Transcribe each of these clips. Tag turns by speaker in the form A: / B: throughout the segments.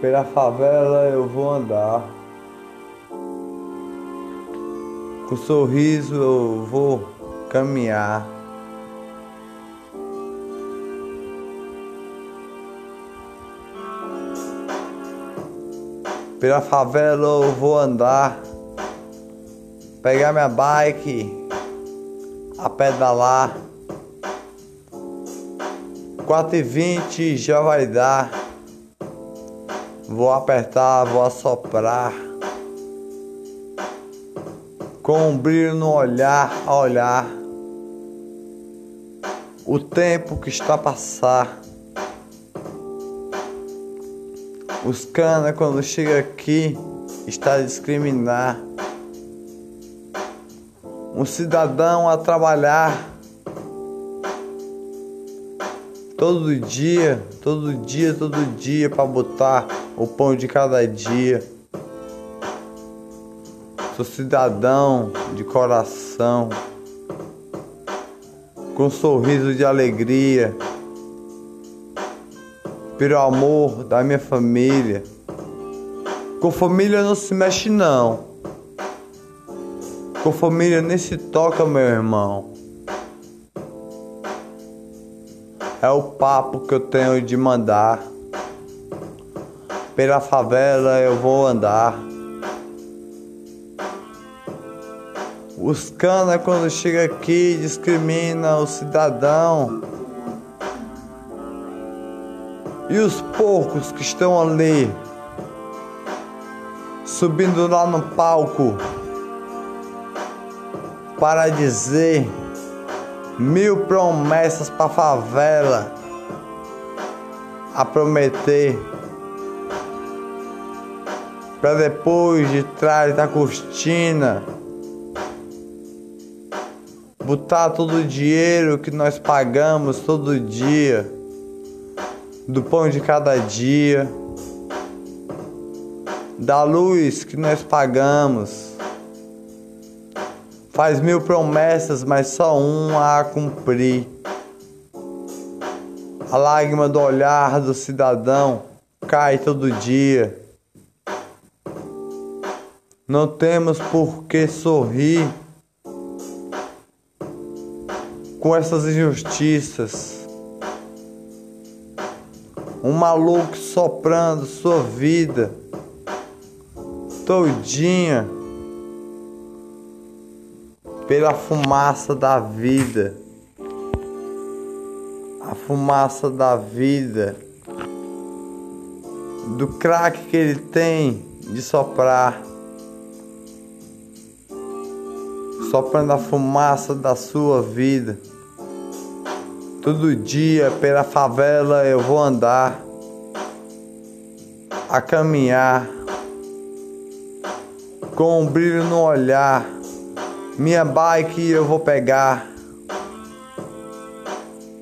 A: Pela favela eu vou andar. Com sorriso eu vou caminhar. Pela favela eu vou andar. Pegar minha bike, a pedalar. 4 e 20 já vai dar. Vou apertar, vou assoprar. Com um brilho no olhar a olhar. O tempo que está a passar. Os cana quando chega aqui está a discriminar. Um cidadão a trabalhar todo dia, todo dia, todo dia para botar o pão de cada dia. Sou cidadão de coração, com um sorriso de alegria, pelo amor da minha família. Com família não se mexe não. Com família nem se toca, meu irmão. É o papo que eu tenho de mandar. Pela favela eu vou andar. Os cana quando chega aqui discrimina o cidadão. E os porcos que estão ali subindo lá no palco para dizer mil promessas para favela a prometer para depois de trás da cortina botar todo o dinheiro que nós pagamos todo dia do pão de cada dia da luz que nós pagamos. Faz mil promessas mas só uma a cumprir. A lágrima do olhar do cidadão cai todo dia não temos por que sorrir com essas injustiças. Um maluco soprando sua vida todinha pela fumaça da vida. A fumaça da vida. Do crack que ele tem de soprar. Soprando a fumaça da sua vida. Todo dia pela favela eu vou andar, a caminhar, com um brilho no olhar. Minha bike eu vou pegar,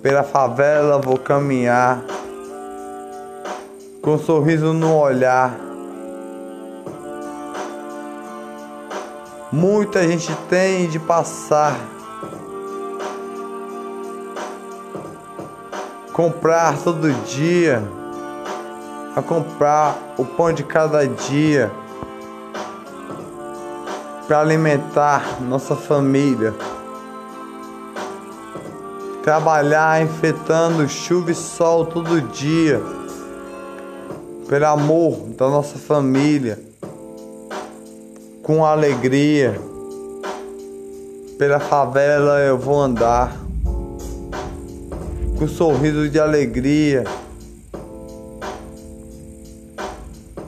A: pela favela vou caminhar, com um sorriso no olhar. Muita gente tem de passar. Comprar todo dia. A comprar o pão de cada dia. Para alimentar nossa família. Trabalhar enfrentando chuva e sol todo dia. Pelo amor da nossa família com alegria. Pela favela eu vou andar, com sorriso de alegria,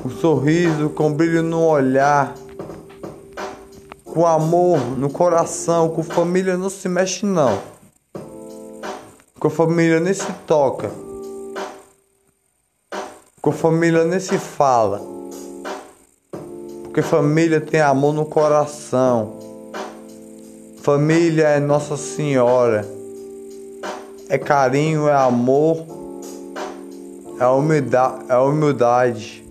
A: com sorriso, com brilho no olhar, com amor no coração, com família não se mexe não, com família nem se toca, com família nem se fala. Porque família tem amor no coração. Família é Nossa Senhora. É carinho, é amor, é humildade, é humildade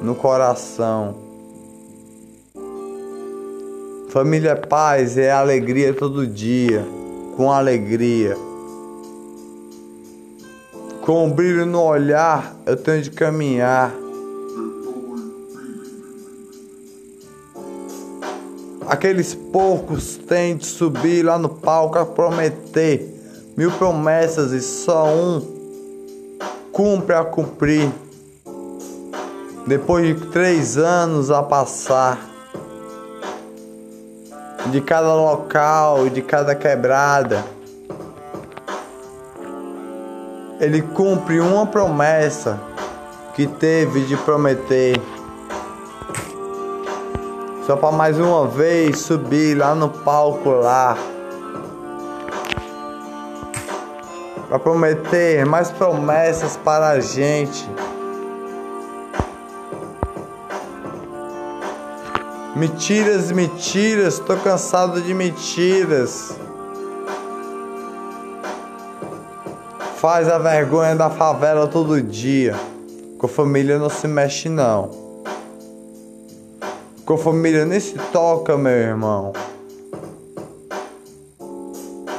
A: no coração. Família é paz, é alegria todo dia, com alegria. Com um brilho no olhar, eu tenho de caminhar Aqueles porcos têm de subir lá no palco a prometer mil promessas e só um cumpre a cumprir. Depois de três anos a passar, de cada local, de cada quebrada, ele cumpre uma promessa que teve de prometer. Só para mais uma vez subir lá no palco lá. Para prometer mais promessas para a gente. Mentiras, mentiras, tô cansado de mentiras. Faz a vergonha da favela todo dia. Com família não se mexe não. Com família nem se toca, meu irmão.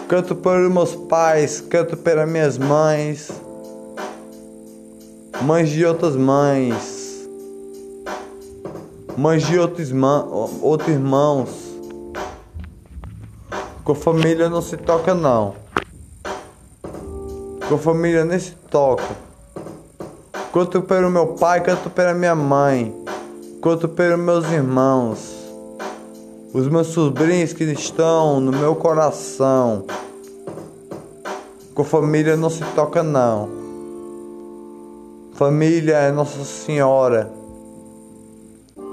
A: Canto pelos meus pais, canto pelas minhas mães, mães de outras mães, mães de outros, outros irmãos. Com família não se toca não. Com família nem se toca. Canto pelo meu pai, canto pela minha mãe, canto pelos meus irmãos, os meus sobrinhos que estão no meu coração. Com família não se toca não. Família é Nossa Senhora.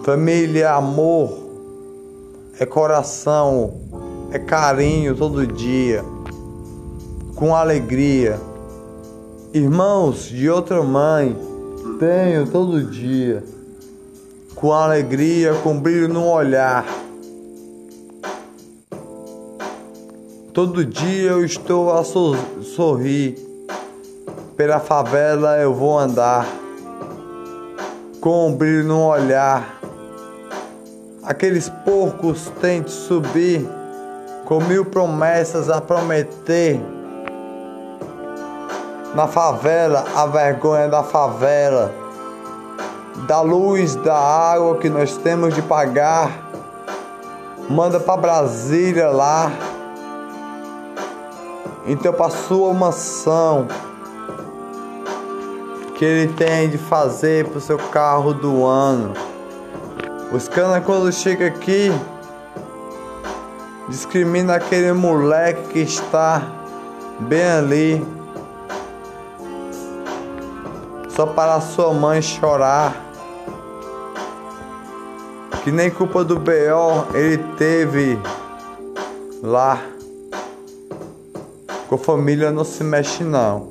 A: Família é amor, é coração, é carinho todo dia, com alegria. Irmãos de outra mãe, tenho todo dia, com alegria, com brilho no olhar. Todo dia eu estou a sorrir, pela favela eu vou andar, com brilho no olhar. Aqueles porcos de subir, com mil promessas a prometer na favela, a vergonha da favela, da luz, da água que nós temos de pagar. Manda para Brasília lá. Então, para sua mansão que ele tem de fazer para o seu carro do ano. Os cana quando chega aqui discrimina aquele moleque que está bem ali só para sua mãe chorar. Que nem culpa do B.O. ele teve lá. Com a família não se mexe não.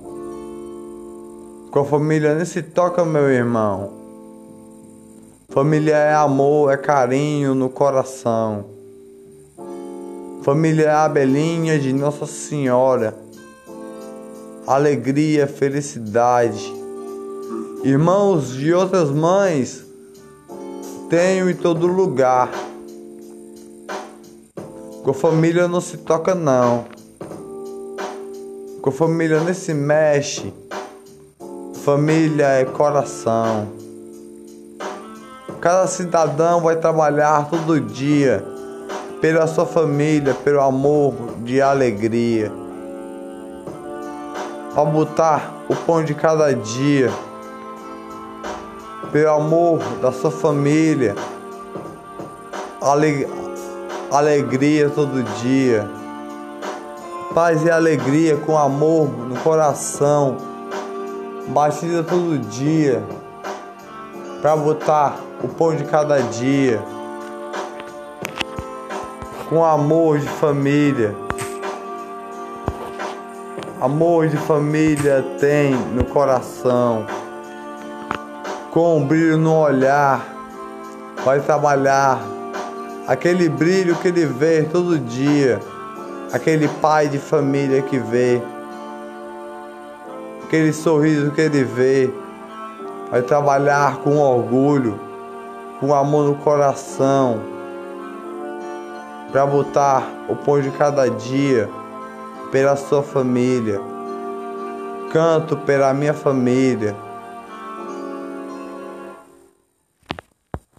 A: Com a família nem se toca, meu irmão. Família é amor, é carinho no coração. Família é a abelhinha de Nossa Senhora. Alegria, felicidade. Irmãos de outras mães, tenho em todo lugar. Com família não se toca não. Com família nem se mexe. Família é coração. Cada cidadão vai trabalhar todo dia pela sua família, pelo amor de alegria. Para botar o pão de cada dia pelo amor da sua família, ale, alegria todo dia, paz e alegria com amor no coração, batida todo dia, para botar o pão de cada dia, com amor de família. Amor de família tem no coração com um brilho no olhar, vai trabalhar aquele brilho que ele vê todo dia, aquele pai de família que vê, aquele sorriso que ele vê, vai trabalhar com orgulho, com amor no coração, para botar o pão de cada dia pela sua família. Canto pela minha família